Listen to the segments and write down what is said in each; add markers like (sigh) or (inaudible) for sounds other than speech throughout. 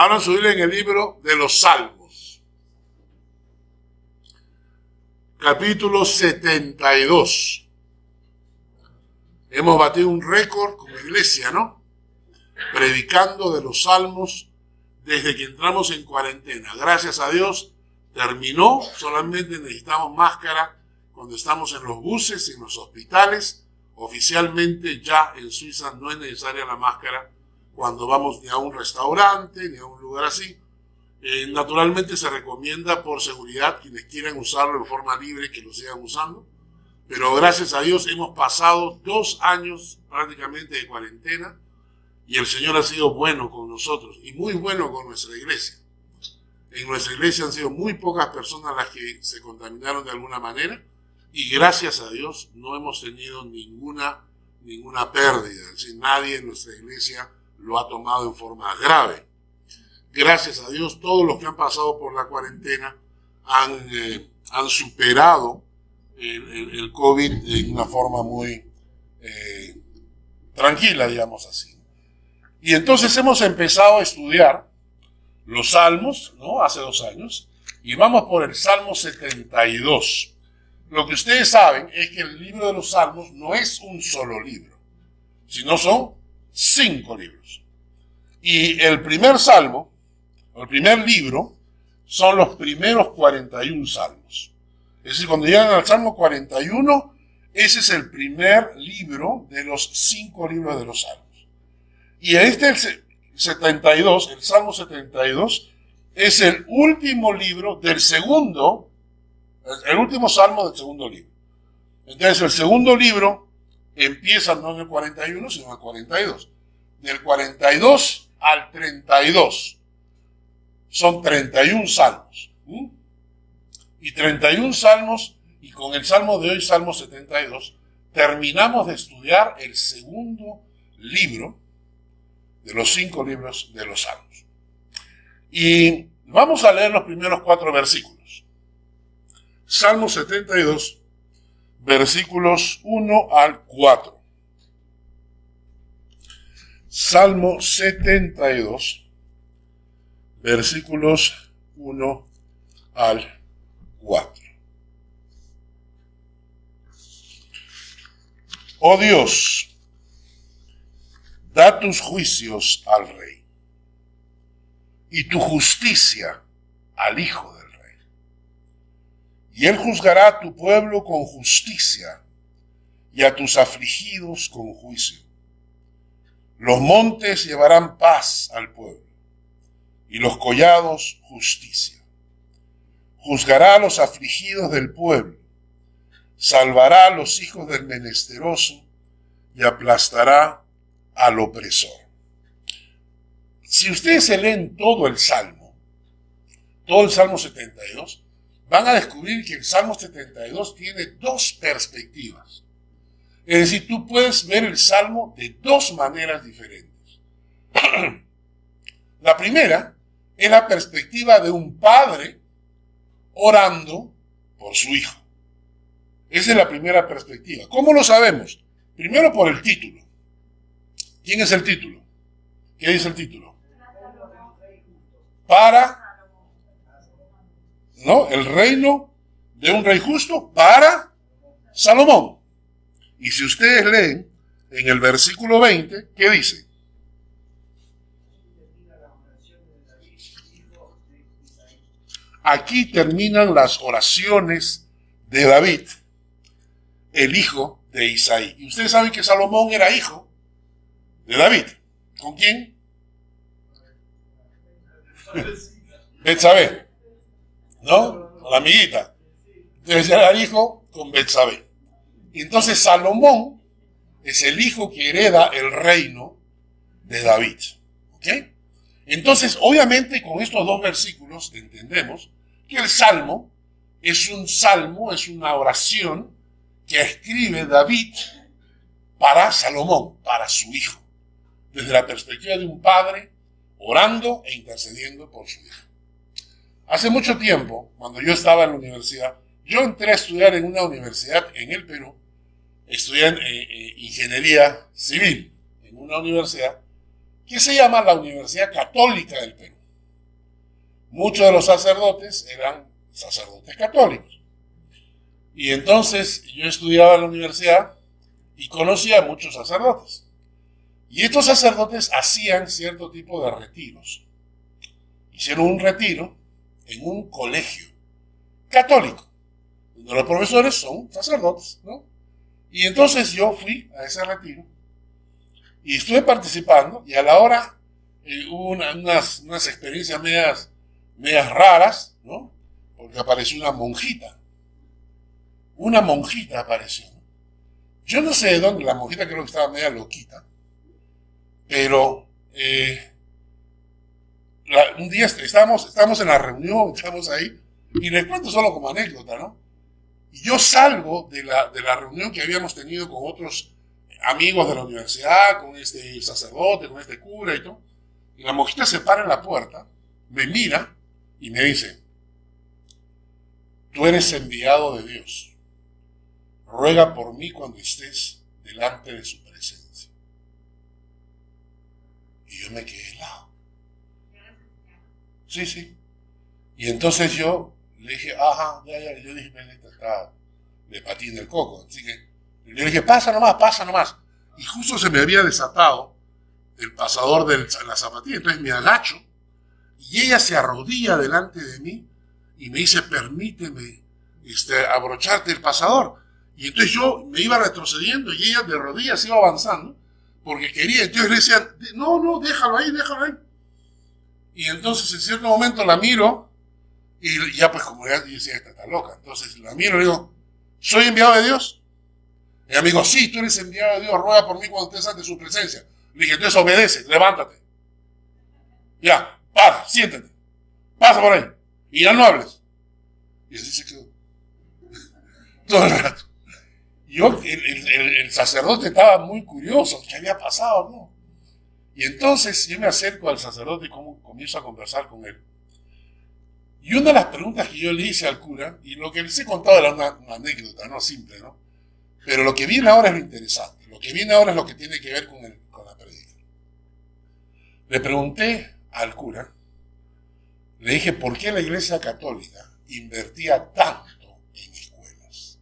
Su Biblia en el libro de los Salmos. Capítulo 72. Hemos batido un récord como iglesia, ¿no? Predicando de los Salmos desde que entramos en cuarentena. Gracias a Dios terminó, solamente necesitamos máscara cuando estamos en los buses, en los hospitales. Oficialmente ya en Suiza no es necesaria la máscara cuando vamos ni a un restaurante ni a un lugar así. Eh, naturalmente se recomienda por seguridad quienes quieran usarlo en forma libre que lo sigan usando. Pero gracias a Dios hemos pasado dos años prácticamente de cuarentena y el Señor ha sido bueno con nosotros y muy bueno con nuestra iglesia. En nuestra iglesia han sido muy pocas personas las que se contaminaron de alguna manera y gracias a Dios no hemos tenido ninguna, ninguna pérdida. Es decir, nadie en nuestra iglesia lo ha tomado en forma grave. Gracias a Dios, todos los que han pasado por la cuarentena han, eh, superado el, COVID en una forma muy eh, tranquila, digamos así. Y entonces hemos empezado a estudiar los salmos, ¿no? Hace dos años, y vamos por el Salmo 72. Lo que ustedes saben es que el libro de los salmos no es un solo libro, sino son cinco libros. Y el primer salmo, el primer libro, son los primeros 41 salmos. Es decir, cuando llegan al salmo 41, ese es el primer libro de los cinco libros de los salmos. Y este el 72, el salmo 72, es el último libro del segundo, el último salmo del segundo libro. Entonces, el segundo libro empieza no en el 41, sino en el 42. Del 42 al 32. Son 31 salmos. Y 31 salmos, y con el salmo de hoy, Salmo 72, terminamos de estudiar el segundo libro de los cinco libros de los salmos. Y vamos a leer los primeros cuatro versículos. Salmo 72, versículos 1 al 4. Salmo 72, versículos 1 al 4. Oh Dios, da tus juicios al rey y tu justicia al hijo del rey. Y él juzgará a tu pueblo con justicia y a tus afligidos con juicio los montes llevarán paz al pueblo y los collados justicia. Juzgará a los afligidos del pueblo, salvará a los hijos del menesteroso y aplastará al opresor. Si ustedes se leen todo el Salmo, todo el Salmo 72, van a descubrir que el Salmo 72 tiene dos perspectivas. Es decir, tú puedes ver el Salmo de dos maneras diferentes. (clears throat) la primera es la perspectiva de un padre orando por su hijo. Esa es la primera perspectiva. ¿Cómo lo sabemos? Primero por el título. ¿Quién es el título? ¿Qué dice el título? Para, ¿no? El reino de un rey justo para Salomón. Y si ustedes leen en el versículo 20, ¿qué dice? Aquí terminan las oraciones de David, el hijo de Isaí. Y ustedes saben que Salomón era hijo de David. ¿Con quién? Betsabé. ¿No? la amiguita. Entonces era hijo con Betsabé. Y entonces Salomón es el hijo que hereda el reino de David. ¿Ok? Entonces, obviamente, con estos dos versículos entendemos que el salmo es un salmo, es una oración que escribe David para Salomón, para su hijo, desde la perspectiva de un padre orando e intercediendo por su hijo. Hace mucho tiempo, cuando yo estaba en la universidad, yo entré a estudiar en una universidad en el Perú estudié eh, eh, ingeniería civil en una universidad que se llama la Universidad Católica del Perú. muchos de los sacerdotes eran sacerdotes católicos. Y entonces yo estudiaba en la universidad y conocía a muchos sacerdotes. Y estos sacerdotes hacían cierto tipo de retiros. Hicieron un retiro en un colegio católico, donde los profesores son sacerdotes, ¿no? Y entonces yo fui a ese retiro y estuve participando y a la hora eh, hubo unas, unas experiencias medias, medias raras, ¿no? Porque apareció una monjita. Una monjita apareció. Yo no sé de dónde, la monjita creo que estaba media loquita, pero eh, un día estábamos, estábamos en la reunión, estábamos ahí, y les cuento solo como anécdota, ¿no? Y yo salgo de la, de la reunión que habíamos tenido con otros amigos de la universidad, con este sacerdote, con este cura y todo. Y la monjita se para en la puerta, me mira y me dice, tú eres enviado de Dios. Ruega por mí cuando estés delante de su presencia. Y yo me quedé helado. Sí, sí. Y entonces yo le dije, ajá, ya, ya, yo dije, esta está de patín del coco. Así que le dije, pasa nomás, pasa nomás. Y justo se me había desatado el pasador de la zapatilla, entonces me agacho y ella se arrodilla delante de mí y me dice, permíteme este, abrocharte el pasador. Y entonces yo me iba retrocediendo y ella de rodillas iba avanzando porque quería. Entonces le decía, no, no, déjalo ahí, déjalo ahí. Y entonces en cierto momento la miro y ya pues como ya decía, esta está loca. Entonces la miro y le digo, ¿soy enviado de Dios? Y ella me sí, tú eres enviado de Dios, ruega por mí cuando estés ante su presencia. Le dije, entonces obedece, levántate. Ya, para, siéntate. Pasa por ahí. Y ya no hables. Y así se quedó. (laughs) Todo el rato. Yo, el, el, sacerdote estaba muy curioso, ¿qué había pasado? No? Y entonces yo me acerco al sacerdote y comienzo a conversar con él. Y una de las preguntas que yo le hice al cura, y lo que les he contado era una, anécdota, no simple, ¿no? Pero lo que viene ahora es lo interesante. Lo que viene ahora es lo que tiene que ver con, el, con la predica. Le pregunté al cura, le dije, ¿por qué la Iglesia Católica invertía tanto en escuelas?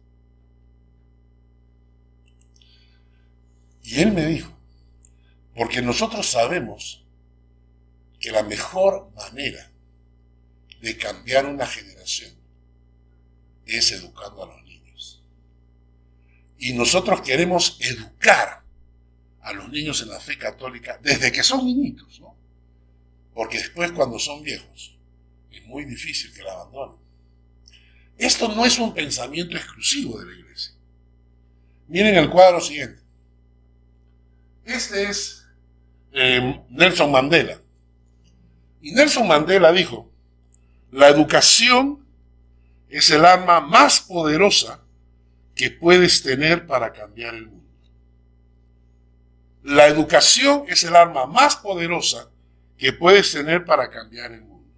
Y él me dijo, porque nosotros sabemos que la mejor manera de cambiar una generación es educando a los niños. Y nosotros queremos educar a los niños en la fe católica desde que son niñitos, ¿no? Porque después cuando son viejos es muy difícil que la abandonen. Esto no es un pensamiento exclusivo de la iglesia. Miren el cuadro siguiente. Este es eh, Nelson Mandela. Y Nelson Mandela dijo, la educación es el arma más poderosa que puedes tener para cambiar el mundo. La educación es el arma más poderosa que puedes tener para cambiar el mundo.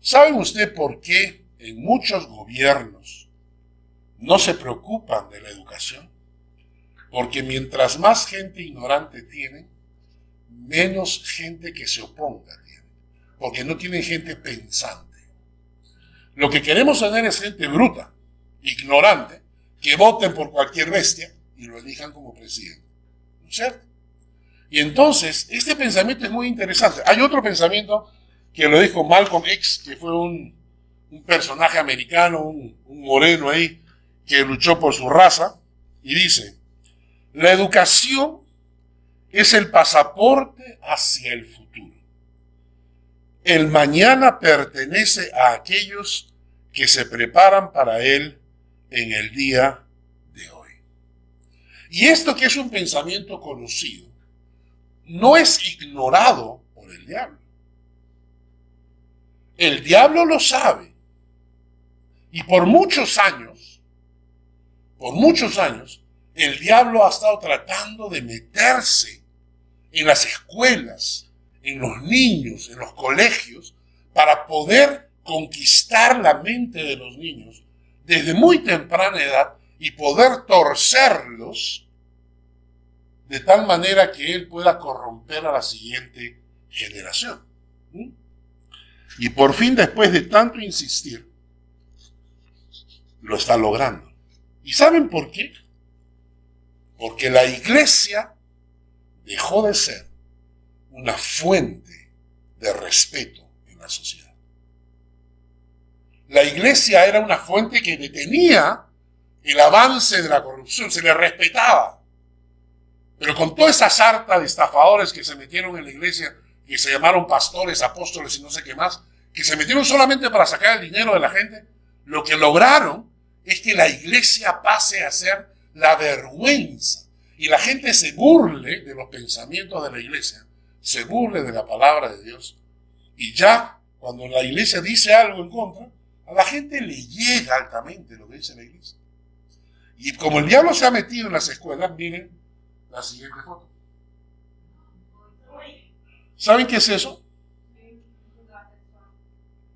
¿Saben usted por qué en muchos gobiernos no se preocupan de la educación? Porque mientras más gente ignorante tienen, menos gente que se oponga tienen. Porque no tienen gente pensante. Lo que queremos tener es gente bruta, ignorante, que voten por cualquier bestia y lo elijan como presidente. ¿No es cierto? Y entonces, este pensamiento es muy interesante. Hay otro pensamiento que lo dijo Malcolm X, que fue un, personaje americano, un, un moreno ahí, que luchó por su raza, y dice, la educación es el pasaporte hacia el futuro. El mañana pertenece a aquellos que se preparan para él en el día de hoy. Y esto que es un pensamiento conocido, no es ignorado por el diablo. El diablo lo sabe. Y por muchos años, por muchos años, el diablo ha estado tratando de meterse en las escuelas, en los niños, en los colegios, para poder conquistar la mente de los niños desde muy temprana edad y poder torcerlos de tal manera que él pueda corromper a la siguiente generación. Y por fin, después de tanto insistir, lo está logrando. ¿Y saben por qué? Porque la iglesia dejó de ser una fuente de respeto en la sociedad. La iglesia era una fuente que detenía el avance de la corrupción, se le respetaba. Pero con toda esa sarta de estafadores que se metieron en la iglesia, que se llamaron pastores, apóstoles y no sé qué más, que se metieron solamente para sacar el dinero de la gente, lo que lograron es que la iglesia pase a ser la vergüenza y la gente se burle de los pensamientos de la iglesia, se burle de la palabra de Dios y ya cuando la iglesia dice algo en contra, a la gente le llega altamente lo que dice la iglesia. Y como el diablo se ha metido en las escuelas, miren la siguiente foto. ¿Saben qué es eso?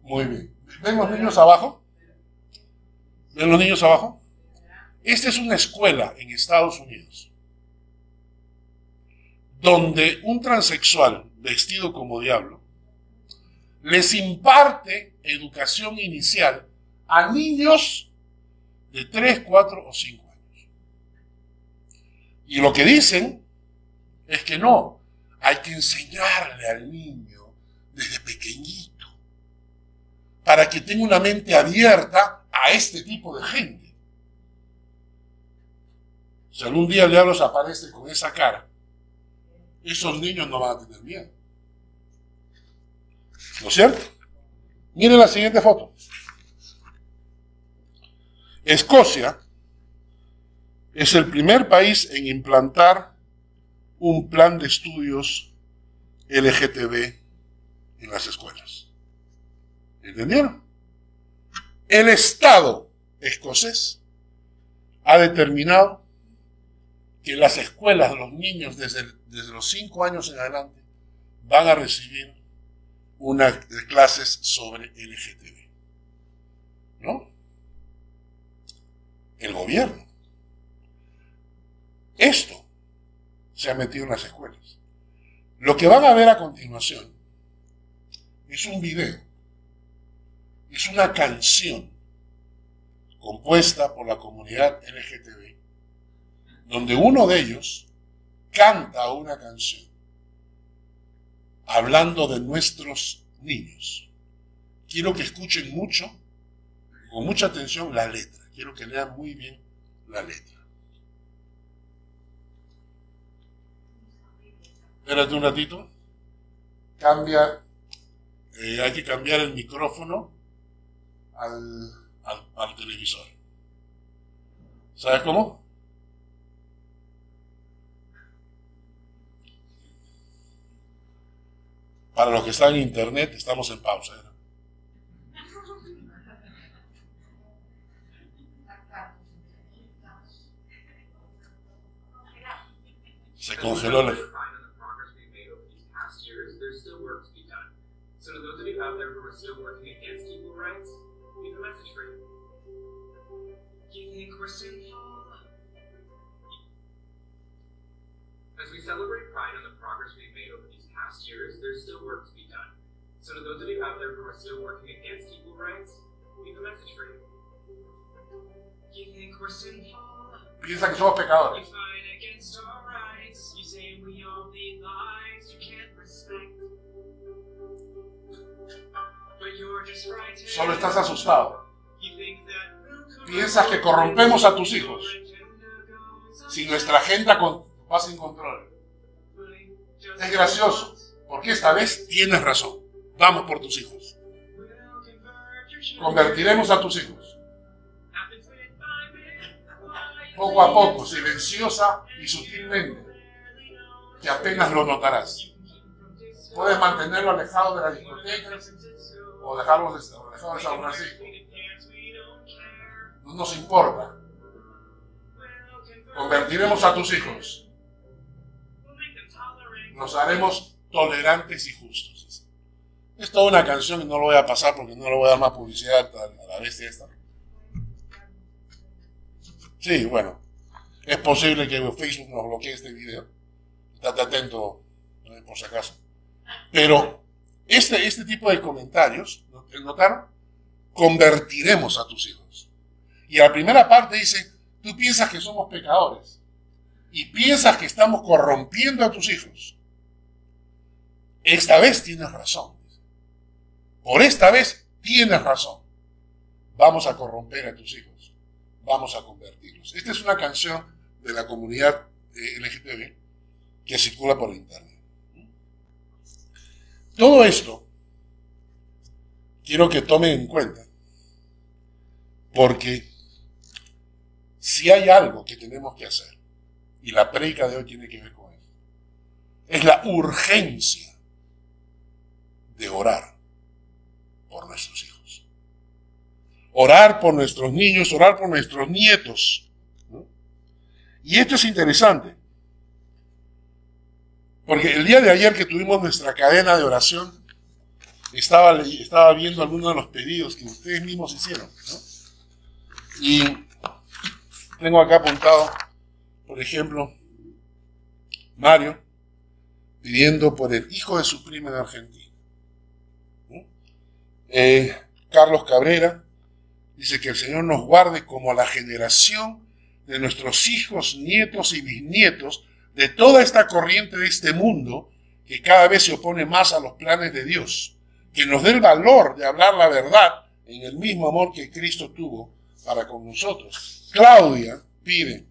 Muy bien. ¿Ven los niños abajo? ¿Ven los niños abajo? Esta es una escuela en Estados Unidos donde un transexual vestido como diablo les imparte educación inicial a niños de 3, 4 o 5 años. Y lo que dicen es que no, hay que enseñarle al niño desde pequeñito para que tenga una mente abierta a este tipo de gente. Si algún día el diablo se aparece con esa cara, esos niños no van a tener miedo. ¿No es cierto? Miren la siguiente foto. Escocia es el primer país en implantar un plan de estudios LGTB en las escuelas. ¿Entendieron? El Estado escocés ha determinado que las escuelas, los niños desde, desde los 5 años en adelante van a recibir unas clases sobre LGTB. ¿No? El gobierno. Esto se ha metido en las escuelas. Lo que van a ver a continuación es un video, es una canción compuesta por la comunidad LGTB, donde uno de ellos canta una canción hablando de nuestros niños. Quiero que escuchen mucho, con mucha atención, la letra. Quiero que lean muy bien la letra. Espérate un ratito. Cambia, eh, hay que cambiar el micrófono al, al televisor. ¿Sabes cómo? Para los que están en internet, estamos en pausa. ¿eh? Se congeló la... As we celebrate Pride and the progress we've made over these past years, there's still work to be done. So to those of you out there who are still working against equal rights, we have a message for you. You think we're sinful? Piensa que somos pecadores. You fight against our rights. You say we all need lives you can't respect. But you're just frightened. Solo estás asustado. You think that Piensas que corrompemos a tus hijos. Si nuestra agenda va sin control. Es gracioso, porque esta vez tienes razón. Vamos por tus hijos. Convertiremos a tus hijos. Poco a poco, silenciosa y sutilmente, que apenas lo notarás. Puedes mantenerlo alejado de la discoteca o dejarlo alejado de San Francisco. No nos importa. Convertiremos a tus hijos nos haremos tolerantes y justos. Es toda una canción y no lo voy a pasar porque no le voy a dar más publicidad a la bestia esta. Sí, bueno, es posible que Facebook nos bloquee este video. Estate atento, por si acaso. Pero este, este tipo de comentarios, ¿notaron? Convertiremos a tus hijos. Y la primera parte dice, tú piensas que somos pecadores y piensas que estamos corrompiendo a tus hijos. Esta vez tienes razón. Por esta vez tienes razón. Vamos a corromper a tus hijos. Vamos a convertirlos. Esta es una canción de la comunidad eh, LGTB que circula por internet. Todo esto quiero que tomen en cuenta, porque si hay algo que tenemos que hacer, y la predica de hoy tiene que ver con eso, es la urgencia de orar por nuestros hijos. Orar por nuestros niños, orar por nuestros nietos. Y esto es interesante, porque el día de ayer que tuvimos nuestra cadena de oración, estaba, estaba viendo algunos de los pedidos que ustedes mismos hicieron. Y tengo acá apuntado, por ejemplo, Mario pidiendo por el hijo de su prima en Argentina. Eh, Carlos Cabrera dice que el Señor nos guarde como la generación de nuestros hijos, nietos y bisnietos de toda esta corriente de este mundo que cada vez se opone más a los planes de Dios, que nos dé el valor de hablar la verdad en el mismo amor que Cristo tuvo para con nosotros. Claudia pide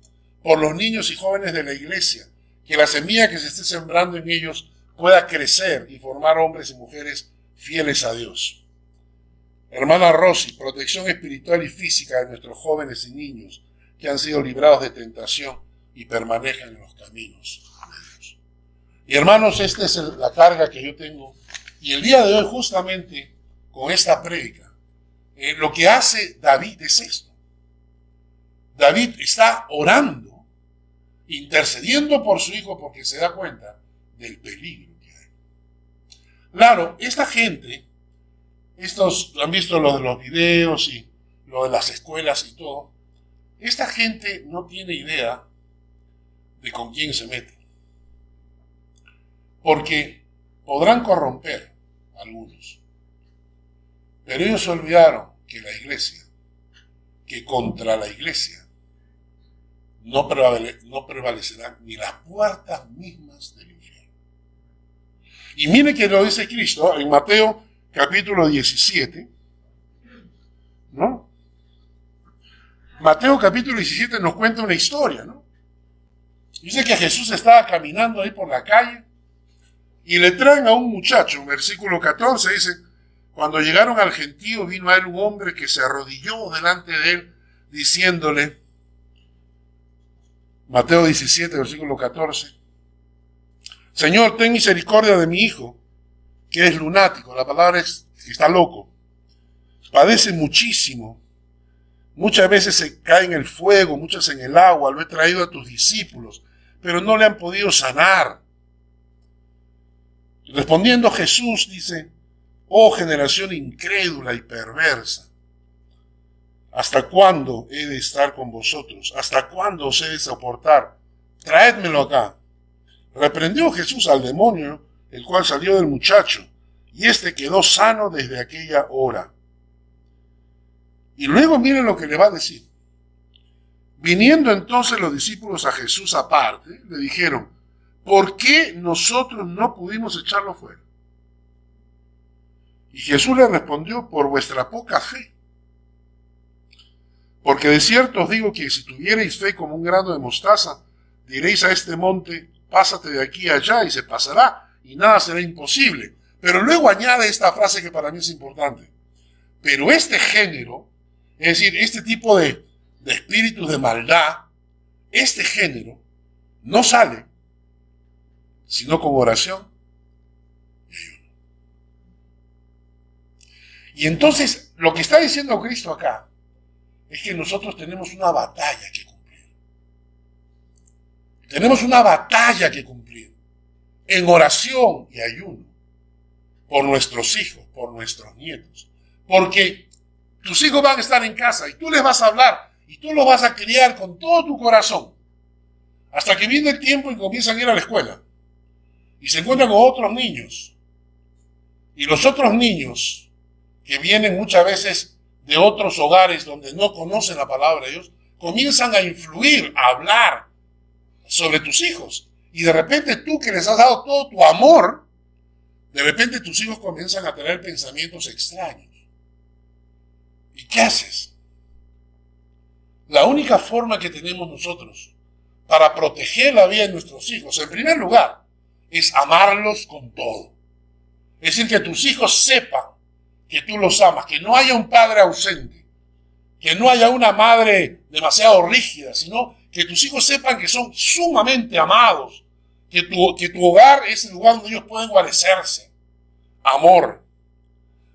por los niños y jóvenes de la iglesia, que la semilla que se esté sembrando en ellos pueda crecer y formar hombres y mujeres fieles a Dios. Hermana Rosy, protección espiritual y física de nuestros jóvenes y niños que han sido librados de tentación y permanezcan en los caminos de Dios. Y hermanos, esta es la carga que yo tengo. Y el día de hoy, justamente con esta prédica, eh, lo que hace David es esto. David está orando, intercediendo por su hijo porque se da cuenta del peligro que hay. Claro, esta gente, estos han visto lo de los videos y lo de las escuelas y todo, esta gente no tiene idea de con quién se mete. Porque podrán corromper algunos. Pero ellos olvidaron que la iglesia, que contra la iglesia, no, no prevalecerán ni las puertas mismas del infierno. Y mire que lo dice Cristo en Mateo capítulo 17, ¿no? Mateo capítulo 17 nos cuenta una historia, ¿no? Dice que Jesús estaba caminando ahí por la calle y le traen a un muchacho, versículo 14 dice, cuando llegaron al gentío vino a él un hombre que se arrodilló delante de él diciéndole, Mateo 17, versículo 14, Señor, ten misericordia de mi hijo, que es lunático, la palabra es que está loco, padece muchísimo, muchas veces se cae en el fuego, muchas en el agua, lo he traído a tus discípulos pero no le han podido sanar. Respondiendo Jesús dice, oh generación incrédula y perversa, ¿hasta cuándo he de estar con vosotros? ¿Hasta cuándo os he de soportar? Traédmelo acá. Reprendió Jesús al demonio, el cual salió del muchacho, y éste quedó sano desde aquella hora. Y luego miren lo que le va a decir. Viniendo entonces los discípulos a Jesús aparte, le dijeron, ¿por qué nosotros no pudimos echarlo fuera? Y Jesús le respondió, por vuestra poca fe. Porque de cierto os digo que si tuvierais fe como un grano de mostaza, diréis a este monte, pásate de aquí allá y se pasará, y nada será imposible. Pero luego añade esta frase que para mí es importante. Pero este género, es decir, este tipo de, de espíritus de maldad, este género no sale sino con oración y ayuno. Y entonces lo que está diciendo Cristo acá es que nosotros tenemos una batalla que cumplir. Tenemos una batalla que cumplir en oración y ayuno por nuestros hijos, por nuestros nietos. Porque tus hijos van a estar en casa y tú les vas a hablar y tú lo vas a criar con todo tu corazón. Hasta que viene el tiempo y comienzan a ir a la escuela. Y se encuentran con otros niños. Y los otros niños que vienen muchas veces de otros hogares donde no conocen la palabra de Dios, comienzan a influir, a hablar sobre tus hijos. Y de repente tú que les has dado todo tu amor, de repente tus hijos comienzan a tener pensamientos extraños. ¿Y qué haces? La única forma que tenemos nosotros para proteger la vida de nuestros hijos, en primer lugar, es amarlos con todo. Es decir, que tus hijos sepan que tú los amas, que no haya un padre ausente, que no haya una madre demasiado rígida, sino que tus hijos sepan que son sumamente amados, que tu, que tu hogar es el lugar donde ellos pueden guarecerse. Amor.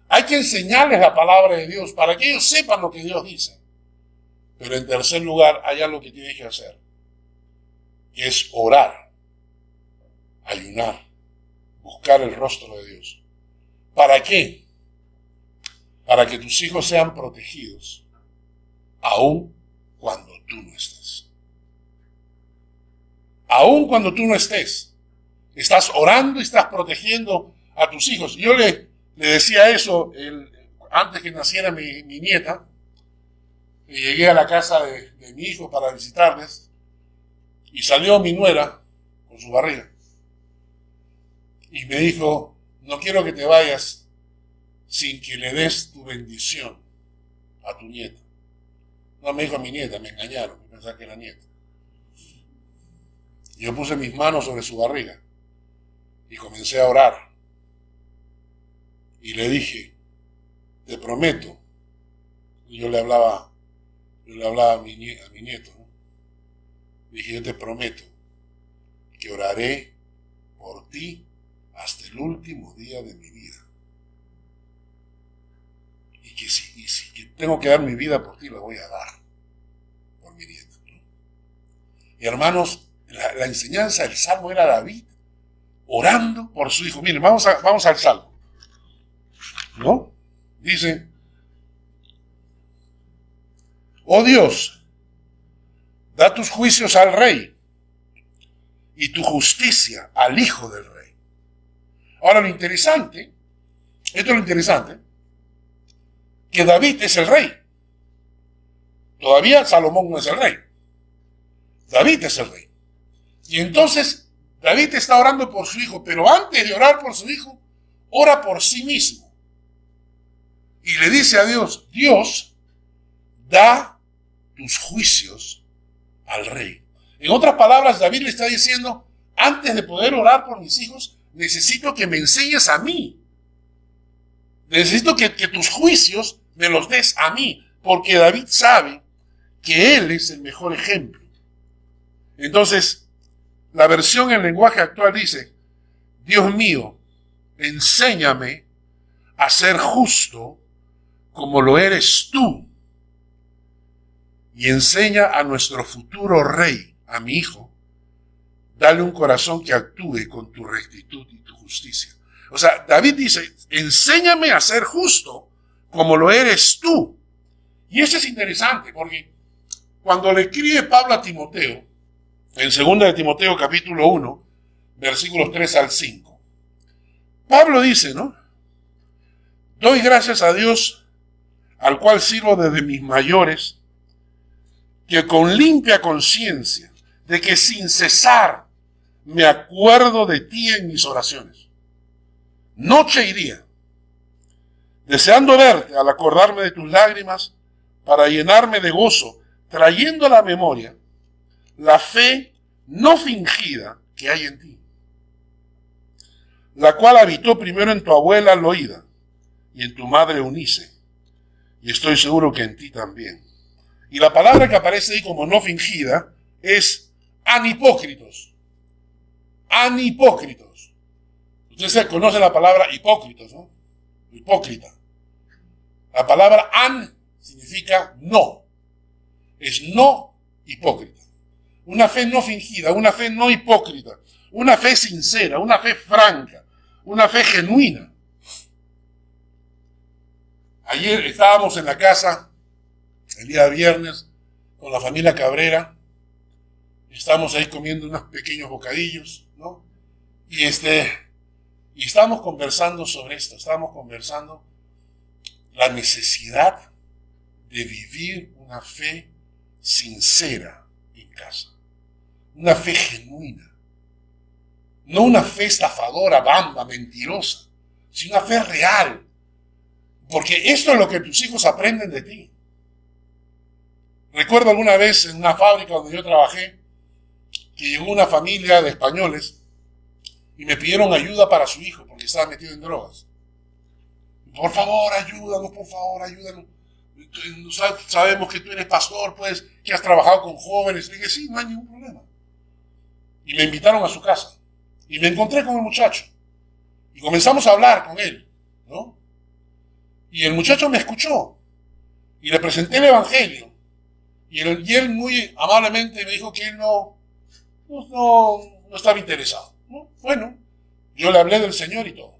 Hay que enseñarles la palabra de Dios para que ellos sepan lo que Dios dice. Pero en tercer lugar, hay algo que tienes que hacer, es orar, ayunar buscar el rostro de Dios. ¿Para qué? Para que tus hijos sean protegidos, aun cuando tú no estés. Aun cuando tú no estés. Estás orando y estás protegiendo a tus hijos. Yo le, decía eso antes que naciera mi, nieta. Y llegué a la casa de, mi hijo para visitarles. Y salió mi nuera con su barriga y me dijo, no quiero que te vayas sin que le des tu bendición a tu nieta. No me dijo a mi nieta, me engañaron, me pensaban que era nieta. Yo puse mis manos sobre su barriga y comencé a orar. Y le dije, te prometo, y yo le hablaba, yo le hablaba a mi, nieto, dije, yo te prometo que oraré por ti hasta el último día de mi vida. Y que si, tengo que dar mi vida por ti, la voy a dar por mi nieta. Y hermanos, la, enseñanza del salmo era David orando por su hijo. Miren, vamos, a, vamos al salmo. ¿No? Dice, oh Dios, da tus juicios al rey y tu justicia al hijo del rey. Ahora lo interesante, esto es lo interesante, que David es el rey. Todavía Salomón no es el rey. David es el rey. Y entonces David está orando por su hijo, pero antes de orar por su hijo, ora por sí mismo. Y le dice a Dios, Dios, da tus juicios al rey. En otras palabras, David le está diciendo, antes de poder orar por mis hijos, necesito que me enseñes a mí. Necesito que, tus juicios me los des a mí, porque David sabe que él es el mejor ejemplo. Entonces, la versión en lenguaje actual dice, Dios mío, enséñame a ser justo como lo eres tú. Y enseña a nuestro futuro rey, a mi hijo, dale un corazón que actúe con tu rectitud y tu justicia. O sea, David dice, enséñame a ser justo como lo eres tú. Y eso es interesante porque cuando le escribe Pablo a Timoteo, en 2 de Timoteo capítulo 1, versículos 3 al 5, Pablo dice, ¿no? Doy gracias a Dios, al cual sirvo desde mis mayores, que con limpia conciencia, de que sin cesar me acuerdo de ti en mis oraciones, noche y día, deseando verte al acordarme de tus lágrimas para llenarme de gozo, trayendo a la memoria la fe no fingida que hay en ti, la cual habitó primero en tu abuela Loida y en tu madre Unice, y estoy seguro que en ti también. Y la palabra que aparece ahí como no fingida es anipócritos anhipócritos. Ustedes conocen la palabra hipócritos, ¿no? Hipócrita. La palabra an significa no. Es no hipócrita. Una fe no fingida, una fe no hipócrita, una fe sincera, una fe franca, una fe genuina. Ayer estábamos en la casa, el día viernes, con la familia Cabrera. Estamos ahí comiendo unos pequeños bocadillos. Y este, Y estábamos conversando sobre esto, estábamos conversando la necesidad de vivir una fe sincera en casa, una fe genuina, no una fe estafadora, bamba, mentirosa, sino una fe real, porque esto es lo que tus hijos aprenden de ti. Recuerdo alguna vez en una fábrica donde yo trabajé, que llegó una familia de españoles y me pidieron ayuda para su hijo porque estaba metido en drogas. Por favor, ayúdanos, por favor, ayúdanos. Sabemos que tú eres pastor, pues, que has trabajado con jóvenes. Le dije, sí, no hay ningún problema. Y me invitaron a su casa. Y me encontré con el muchacho. Y comenzamos a hablar con él, ¿no? Y el muchacho me escuchó. Y le presenté el Evangelio. Y él, muy amablemente me dijo que él no, no, no estaba interesado. Bueno, yo le hablé del Señor y todo.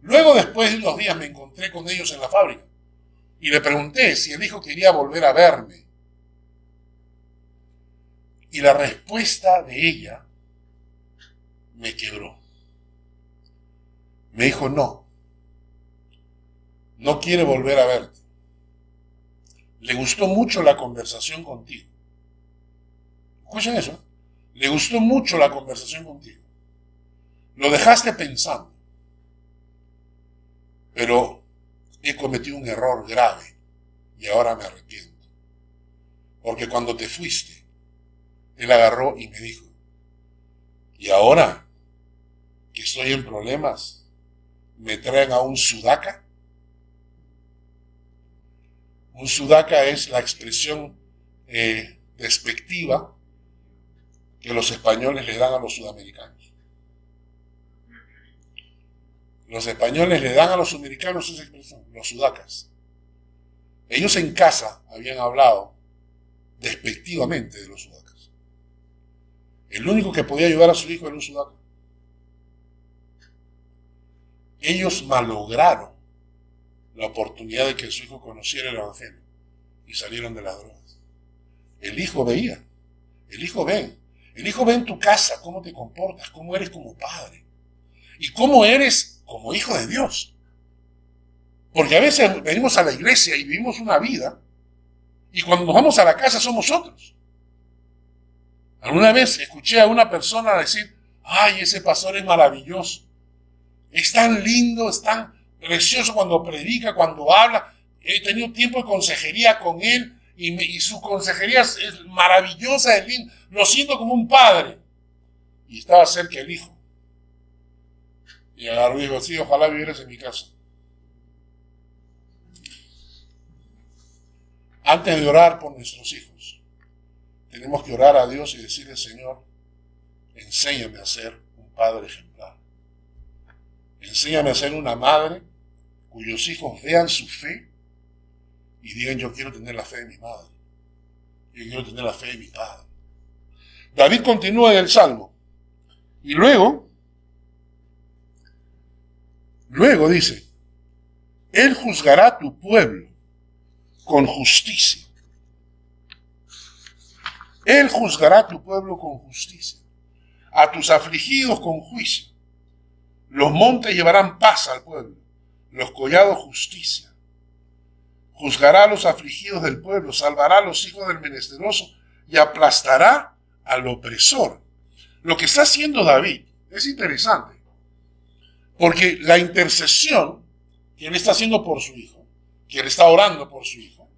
Luego, después de unos días, me encontré con ellos en la fábrica y le pregunté si el hijo quería volver a verme. Y la respuesta de ella me quebró. Me dijo, no, no quiere volver a verte. Le gustó mucho la conversación contigo. Escuchen eso. Le gustó mucho la conversación contigo. Lo dejaste pensando. Pero he cometido un error grave y ahora me arrepiento. Porque cuando te fuiste, él agarró y me dijo, y ahora que estoy en problemas, me traen a un sudaca. Un sudaca es la expresión eh, despectiva que los españoles le dan a los sudamericanos. Los españoles le dan a los americanos esa expresión, los sudacas. Ellos en casa habían hablado despectivamente de los sudacas. El único que podía ayudar a su hijo era un sudaca. Ellos malograron la oportunidad de que su hijo conociera el Evangelio y salieron de las drogas. El hijo veía, el hijo ve, el hijo ve en tu casa cómo te comportas, cómo eres como padre y cómo eres como hijo de Dios. Porque a veces venimos a la iglesia y vivimos una vida y cuando nos vamos a la casa somos otros. Alguna vez escuché a una persona decir, ay, ese pastor es maravilloso. Es tan lindo, es tan precioso cuando predica, cuando habla. He tenido tiempo de consejería con él y, su consejería es, maravillosa, es lindo. Lo siento como un padre. Y estaba cerca el hijo. Y agarró y dijo, sí, ojalá vivieras en mi casa. Antes de orar por nuestros hijos, tenemos que orar a Dios y decirle, Señor, enséñame a ser un padre ejemplar. Enséñame a ser una madre cuyos hijos vean su fe y digan, yo quiero tener la fe de mi madre. Yo quiero tener la fe de mi padre. David continúa en el Salmo. Y luego Luego dice, Él juzgará a tu pueblo con justicia. Él juzgará a tu pueblo con justicia, a tus afligidos con juicio. Los montes llevarán paz al pueblo, los collados justicia. Juzgará a los afligidos del pueblo, salvará a los hijos del menesteroso y aplastará al opresor. Lo que está haciendo David es interesante. Porque la intercesión que él está haciendo por su hijo, que él está orando por su hijo,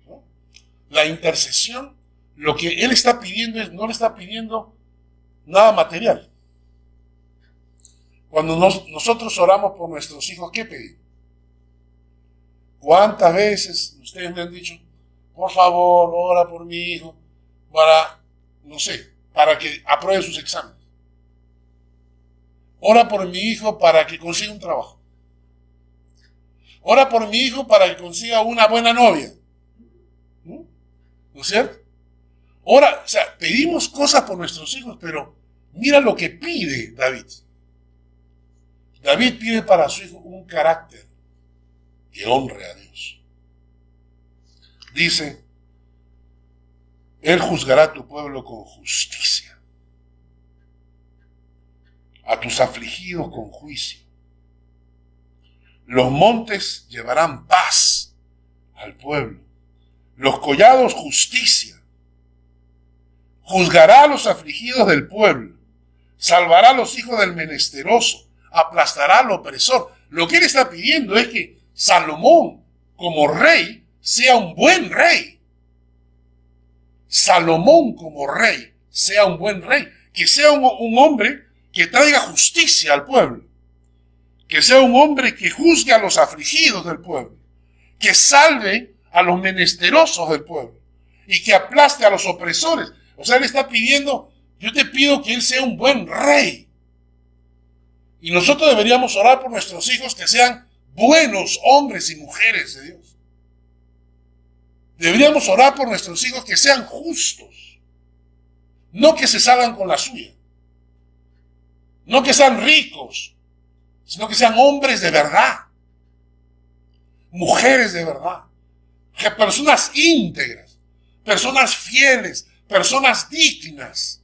la intercesión, lo que él está pidiendo es, no le está pidiendo nada material. Cuando nosotros oramos por nuestros hijos, ¿qué pedimos? ¿Cuántas veces ustedes me han dicho, por favor, ora por mi hijo para, no sé, para que apruebe sus exámenes? Ora por mi hijo para que consiga un trabajo. Ora por mi hijo para que consiga una buena novia. ¿No, es cierto? Ora, o sea, pedimos cosas por nuestros hijos, pero mira lo que pide David. David pide para su hijo un carácter que honre a Dios. Dice, Él juzgará a tu pueblo con justicia a tus afligidos con juicio. Los montes llevarán paz al pueblo. Los collados justicia. Juzgará a los afligidos del pueblo. Salvará a los hijos del menesteroso. Aplastará al opresor. Lo que él está pidiendo es que Salomón, como rey, sea un buen rey. Salomón como rey sea un buen rey. Que sea un, un hombre que traiga justicia al pueblo que sea un hombre que juzgue a los afligidos del pueblo, que salve a los menesterosos del pueblo y que aplaste a los opresores. O sea, él está pidiendo, yo te pido que él sea un buen rey. Y nosotros deberíamos orar por nuestros hijos que sean buenos hombres y mujeres de Dios. Deberíamos orar por nuestros hijos que sean justos, no que se salgan con la suya, no que sean ricos, sino que sean hombres de verdad, mujeres de verdad, que personas íntegras, personas fieles, personas dignas.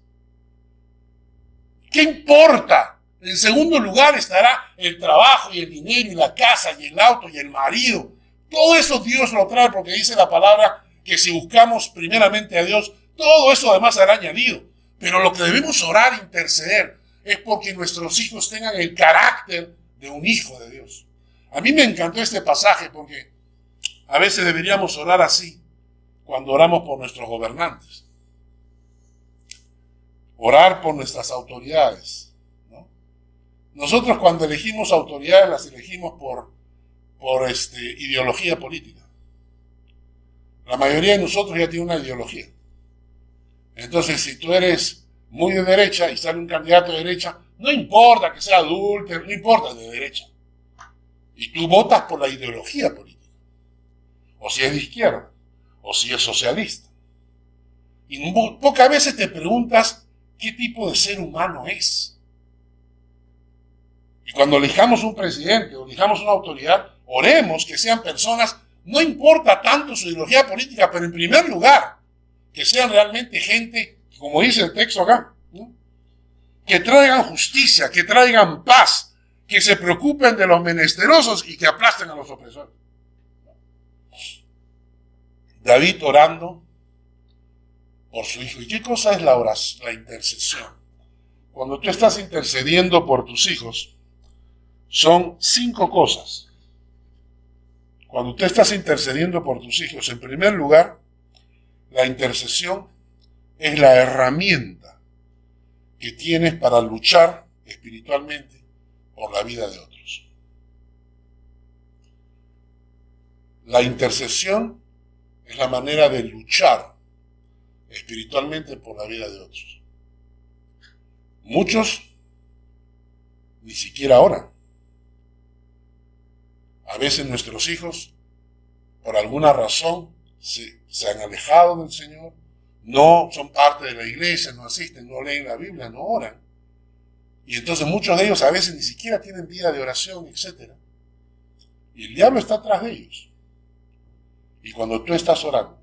¿Qué importa? En segundo lugar estará el trabajo y el dinero y la casa y el auto y el marido. Todo eso Dios lo trae porque dice la palabra que si buscamos primeramente a Dios, todo eso además será añadido. Pero lo que debemos orar interceder es porque nuestros hijos tengan el carácter de un hijo de Dios. A mí me encantó este pasaje porque a veces deberíamos orar así cuando oramos por nuestros gobernantes. Orar por nuestras autoridades. Nosotros cuando elegimos autoridades las elegimos por, por este, ideología política. La mayoría de nosotros ya tiene una ideología. Entonces, si tú eres muy de derecha y sale un candidato de derecha, no importa que sea adulto, no importa de derecha. Y tú votas por la ideología política. O si es de izquierda, o si es socialista. Y pocas veces te preguntas qué tipo de ser humano es. Y cuando elijamos un presidente o elijamos una autoridad, oremos que sean personas, no importa tanto su ideología política, pero en primer lugar, que sean realmente gente, como dice el texto acá, que traigan justicia, que traigan paz, que se preocupen de los menesterosos y que aplasten a los opresores. David orando por su hijo. ¿Y qué cosa es la la intercesión? Cuando tú estás intercediendo por tus hijos, son cinco cosas. Cuando tú estás intercediendo por tus hijos, en primer lugar, la intercesión es la herramienta que tienes para luchar espiritualmente por la vida de otros. La intercesión es la manera de luchar espiritualmente por la vida de otros. Muchos ni siquiera oran. A veces nuestros hijos, por alguna razón, se, se han alejado del Señor, no son parte de la iglesia, no asisten, no leen la Biblia, no oran. Y entonces muchos de ellos a veces ni siquiera tienen vida de oración, etc. Y el diablo está atrás de ellos. Y cuando tú estás orando,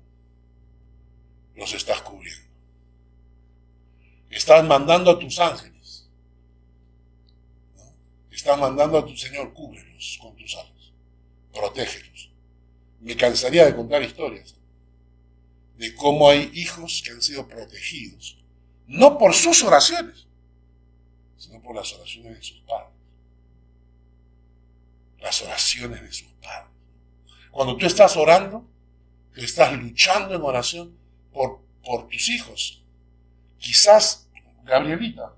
los estás cubriendo. Estás mandando a tus ángeles. Estás mandando a tu Señor, cúbrelos con tus alas. Protégelos. Me cansaría de contar historias de cómo hay hijos que han sido protegidos, no por sus oraciones, sino por las oraciones de sus padres. Las oraciones de sus padres. Cuando tú estás orando, tú estás luchando en oración por, por tus hijos. Quizás Gabrielita,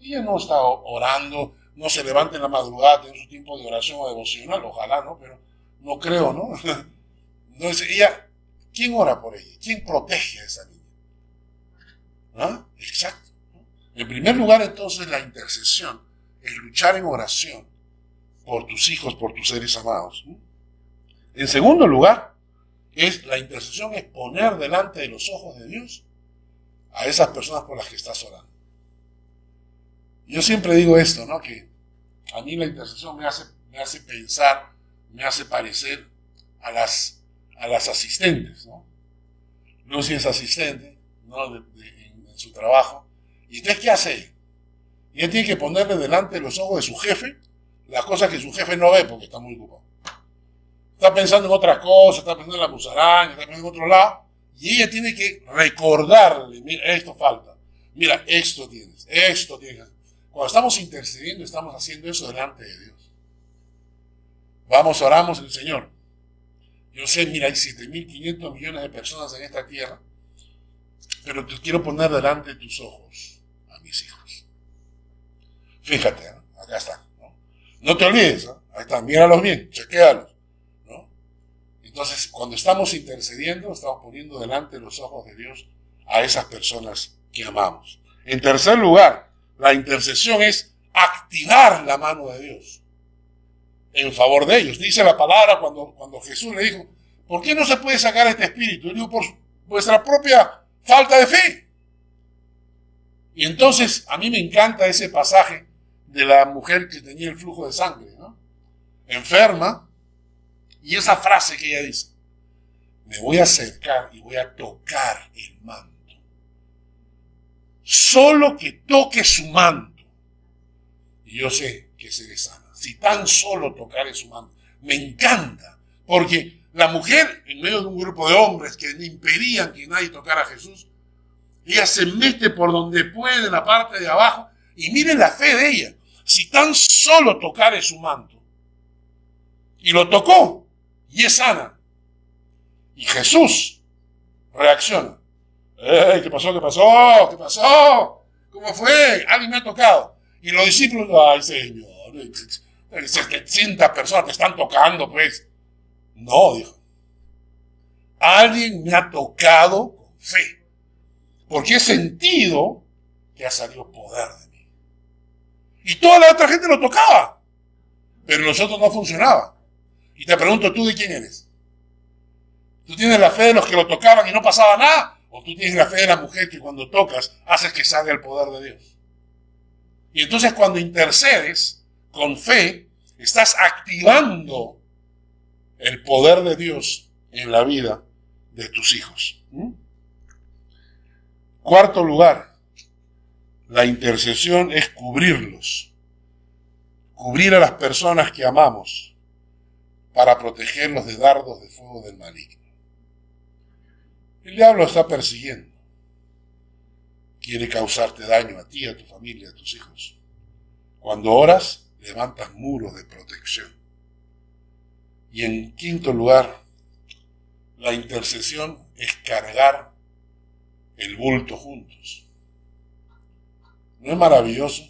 ella no está orando, no se levanta en la madrugada, tiene su tiempo de oración o devocional, ojalá, ¿no? Pero no creo, ¿no? (laughs) Entonces ella ¿Quién ora por ella? ¿Quién protege a esa niña? ¿Ah? Exacto. En primer lugar, entonces, la intercesión es luchar en oración por tus hijos, por tus seres amados. En segundo lugar, es la intercesión es poner delante de los ojos de Dios a esas personas por las que estás orando. Yo siempre digo esto, ¿no? Que a mí la intercesión me hace, me hace pensar, me hace parecer a las a las asistentes, ¿no? Lucy es asistente, ¿no? en, su trabajo. ¿Y entonces qué hace? Ella tiene que ponerle delante de los ojos de su jefe las cosas que su jefe no ve porque está muy ocupado. Está pensando en otras cosas, está pensando en la musaraña, está pensando en otro lado, y ella tiene que recordarle, mira, esto falta, mira, esto tienes, esto tienes. Cuando estamos intercediendo, estamos haciendo eso delante de Dios. Vamos, oramos el Señor. Yo sé, mira, hay 7.500 millones de personas en esta tierra, pero te quiero poner delante de tus ojos a mis hijos. Fíjate, acá está. ¿no? te olvides, ahí está, míralos bien, chequéalos. ¿no? Entonces, cuando estamos intercediendo, estamos poniendo delante de los ojos de Dios a esas personas que amamos. En tercer lugar, la intercesión es activar la mano de Dios en favor de ellos. Dice la palabra cuando, cuando Jesús le dijo, ¿por qué no se puede sacar este espíritu? Dijo, por vuestra propia falta de fe. Y entonces a mí me encanta ese pasaje de la mujer que tenía el flujo de sangre, ¿no? Enferma, y esa frase que ella dice, me voy a acercar y voy a tocar el manto. Solo que toque su manto. Y yo sé que se sana si tan solo tocar su mano. Me encanta, porque la mujer, en medio de un grupo de hombres que impedían que nadie tocara a Jesús, ella se mete por donde puede en la parte de abajo y miren la fe de ella. Si tan solo tocare su manto. Y lo tocó y es sana. Y Jesús reacciona. ¿Qué pasó? ¿Qué pasó? ¿Qué pasó? ¿Cómo fue? Alguien me ha tocado. Y los discípulos, ay Señor, 700 personas te están tocando, pues. No, dijo. Alguien me ha tocado con fe. Porque he sentido que ha salido poder de mí. Y toda la otra gente lo tocaba. Pero nosotros no funcionaba. Y te pregunto, ¿tú de quién eres? ¿Tú tienes la fe de los que lo tocaban y no pasaba nada? ¿O tú tienes la fe de la mujer que cuando tocas haces que salga el poder de Dios? Y entonces cuando intercedes, con fe, estás activando el poder de Dios en la vida de tus hijos. Cuarto lugar, la intercesión es cubrirlos, cubrir a las personas que amamos para protegerlos de dardos de fuego del maligno. El diablo está persiguiendo, quiere causarte daño a ti, a tu familia, a tus hijos. Cuando oras, levantas muros de protección. Y en quinto lugar, la intercesión es cargar el bulto juntos. ¿No es maravilloso?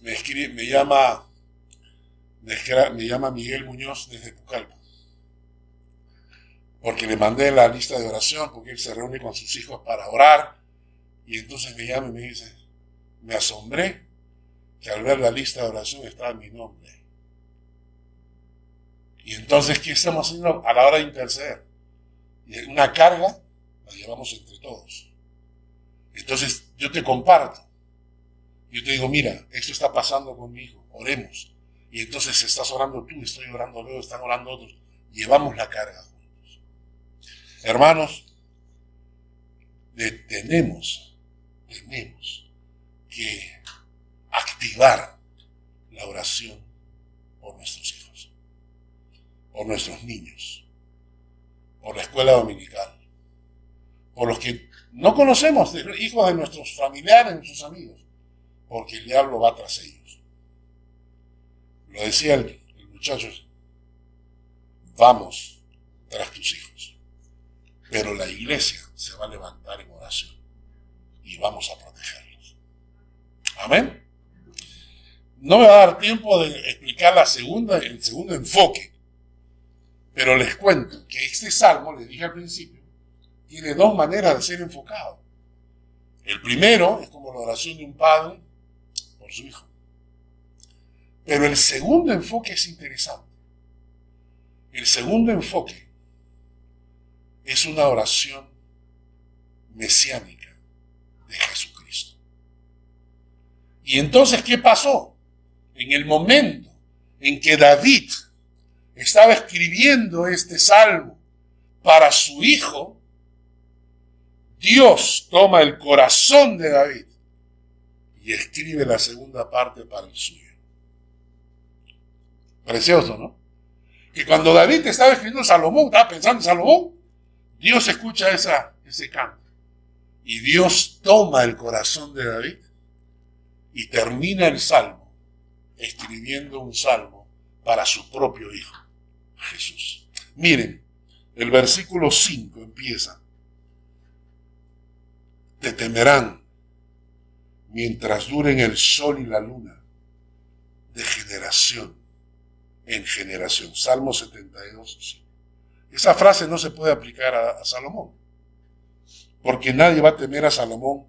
Me, escribe, me llama me llama Miguel Muñoz desde Pucallpa. Porque le mandé la lista de oración, porque él se reúne con sus hijos para orar. Y entonces me llama y me dice, me asombré que al ver la lista de oración estaba mi nombre. Y entonces, ¿qué estamos haciendo a la hora de interceder? Una carga la llevamos entre todos. Entonces, yo te comparto. Yo te digo, mira, esto está pasando con mi hijo, oremos. Y entonces estás orando tú, estoy orando yo, están orando otros. Llevamos la carga juntos. Hermanos, tenemos, tenemos que activar la oración por nuestros hijos, por nuestros niños, por la escuela dominical, por los que no conocemos, hijos de nuestros familiares, de nuestros amigos, porque el diablo va tras ellos. Lo decía el, el muchacho, vamos tras tus hijos, pero la iglesia se va a levantar en oración y vamos a protegerlos. Amén. No me va a dar tiempo de explicar la segunda, el segundo enfoque, pero les cuento que este salmo, les dije al principio, tiene dos maneras de ser enfocado. El primero es como la oración de un padre por su hijo. Pero el segundo enfoque es interesante. El segundo enfoque es una oración mesiánica de Jesucristo. Y entonces, ¿qué pasó? En el momento en que David estaba escribiendo este salmo para su hijo, Dios toma el corazón de David y escribe la segunda parte para el suyo. Precioso, ¿no? Que cuando David estaba escribiendo Salomón, estaba pensando en Salomón, Dios escucha esa, ese canto. Y Dios toma el corazón de David y termina el salmo escribiendo un salmo para su propio Hijo, Jesús. Miren, el versículo 5 empieza. Te temerán mientras duren el sol y la luna, de generación en generación. Salmo 72. Esa frase no se puede aplicar a, Salomón, porque nadie va a temer a Salomón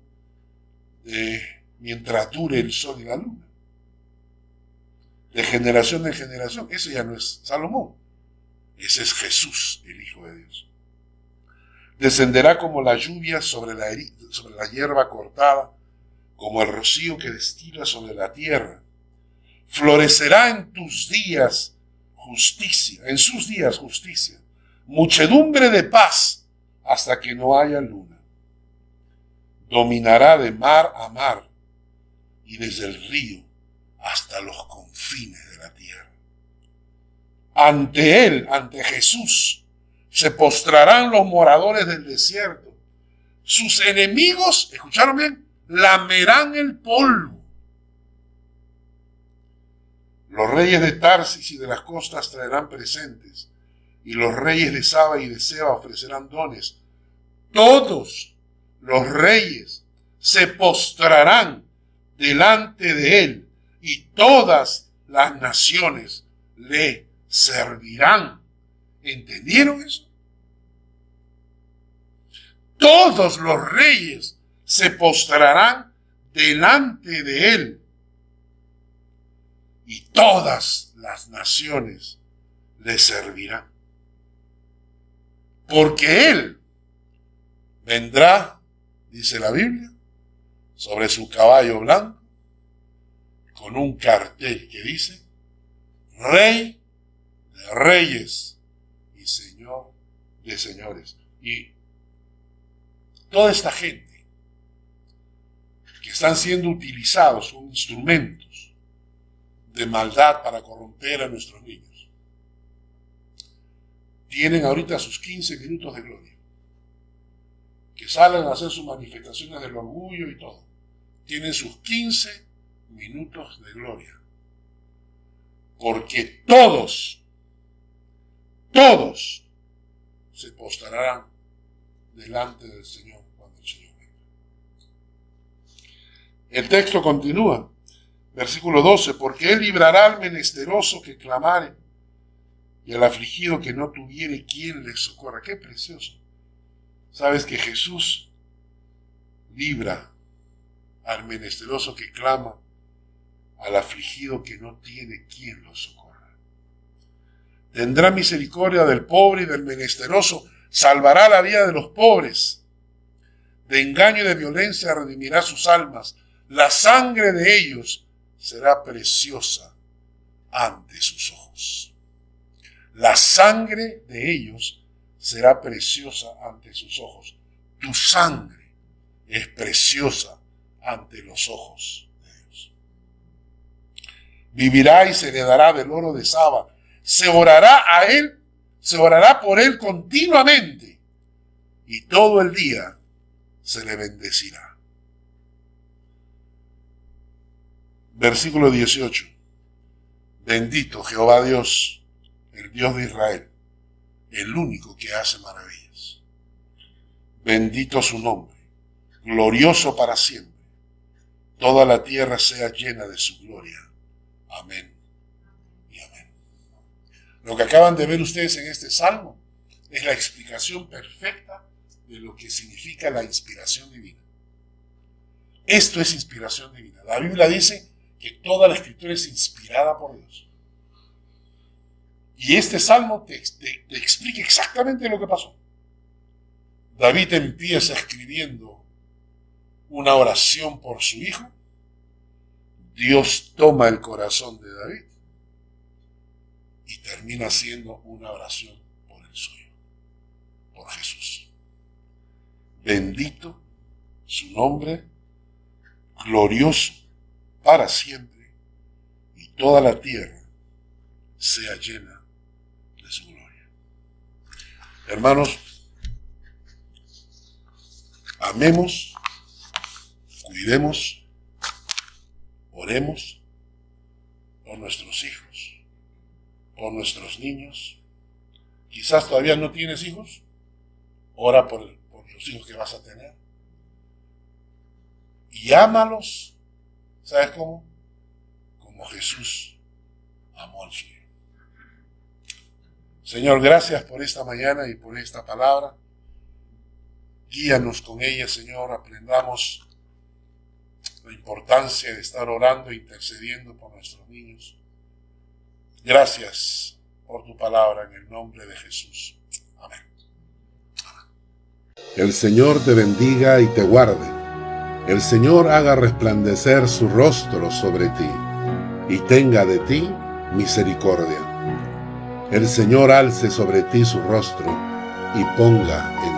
eh, mientras dure el sol y la luna. De generación en generación. Ese ya no es Salomón. Ese es Jesús, el Hijo de Dios. Descenderá como la lluvia sobre la, sobre la hierba cortada como el rocío que destila sobre la tierra. Florecerá en tus días justicia, en sus días justicia, muchedumbre de paz hasta que no haya luna. Dominará de mar a mar y desde el río hasta los confines de la tierra. Ante él, ante Jesús, se postrarán los moradores del desierto. Sus enemigos, ¿escucharon bien? lamerán el polvo. Los reyes de Tarsis y de las costas traerán presentes, y los reyes de Saba y de Seba ofrecerán dones. Todos los reyes se postrarán delante de él, y todas las naciones le servirán. ¿Entendieron eso? Todos los reyes se postrarán delante de él. Y todas las naciones le servirán. Porque él vendrá, dice la Biblia, sobre su caballo blanco, con un cartel que dice, Rey de reyes y Señor de señores. Y toda esta gente que están siendo utilizados como instrumentos de maldad para corromper a nuestros niños. Tienen ahorita sus 15 minutos de gloria. Que salen a hacer sus manifestaciones del orgullo y todo. Tienen sus 15 minutos de gloria. Porque todos, todos se postrarán delante del Señor El texto continúa. Versículo 12, porque Él librará al menesteroso que clamare y al afligido que no tuviere quien le socorra. Qué precioso. Sabes que Jesús libra al menesteroso que clama, al afligido que no tiene quien lo socorra. Tendrá misericordia del pobre y del menesteroso, salvará la vida de los pobres. De engaño y de violencia redimirá sus almas la sangre de ellos será preciosa ante sus ojos. La sangre de ellos será preciosa ante sus ojos. Tu sangre es preciosa ante los ojos. Vivirá y se le dará del oro de Saba. Se orará a él, se orará por él continuamente y todo el día se le bendecirá. Versículo 18. Bendito Jehová Dios, el Dios de Israel, el único que hace maravillas. Bendito su nombre, glorioso para siempre. Toda la tierra sea llena de su gloria. Amén y amén. Lo que acaban de ver ustedes en este salmo es la explicación perfecta de lo que significa la inspiración divina. Esto es inspiración divina. La Biblia dice que toda la escritura es inspirada por Dios. Y este salmo te, explica exactamente lo que pasó. David empieza escribiendo una oración por su hijo. Dios toma el corazón de David y termina haciendo una oración por el suyo, por Jesús. Bendito su nombre, glorioso para siempre, y toda la tierra sea llena de su gloria. Hermanos, amemos, cuidemos, oremos por nuestros hijos, por nuestros niños. Quizás todavía no tienes hijos, ora por, los hijos que vas a tener. Y ámalos, ¿sabes cómo? Como Jesús amó al suyo. Señor, gracias por esta mañana y por esta palabra. Guíanos con ella, Señor, aprendamos la importancia de estar orando e intercediendo por nuestros niños. Gracias por tu palabra en el nombre de Jesús. Amén. El Señor te bendiga y te guarde. El Señor haga resplandecer su rostro sobre ti y tenga de ti misericordia. El Señor alce sobre ti su rostro y ponga en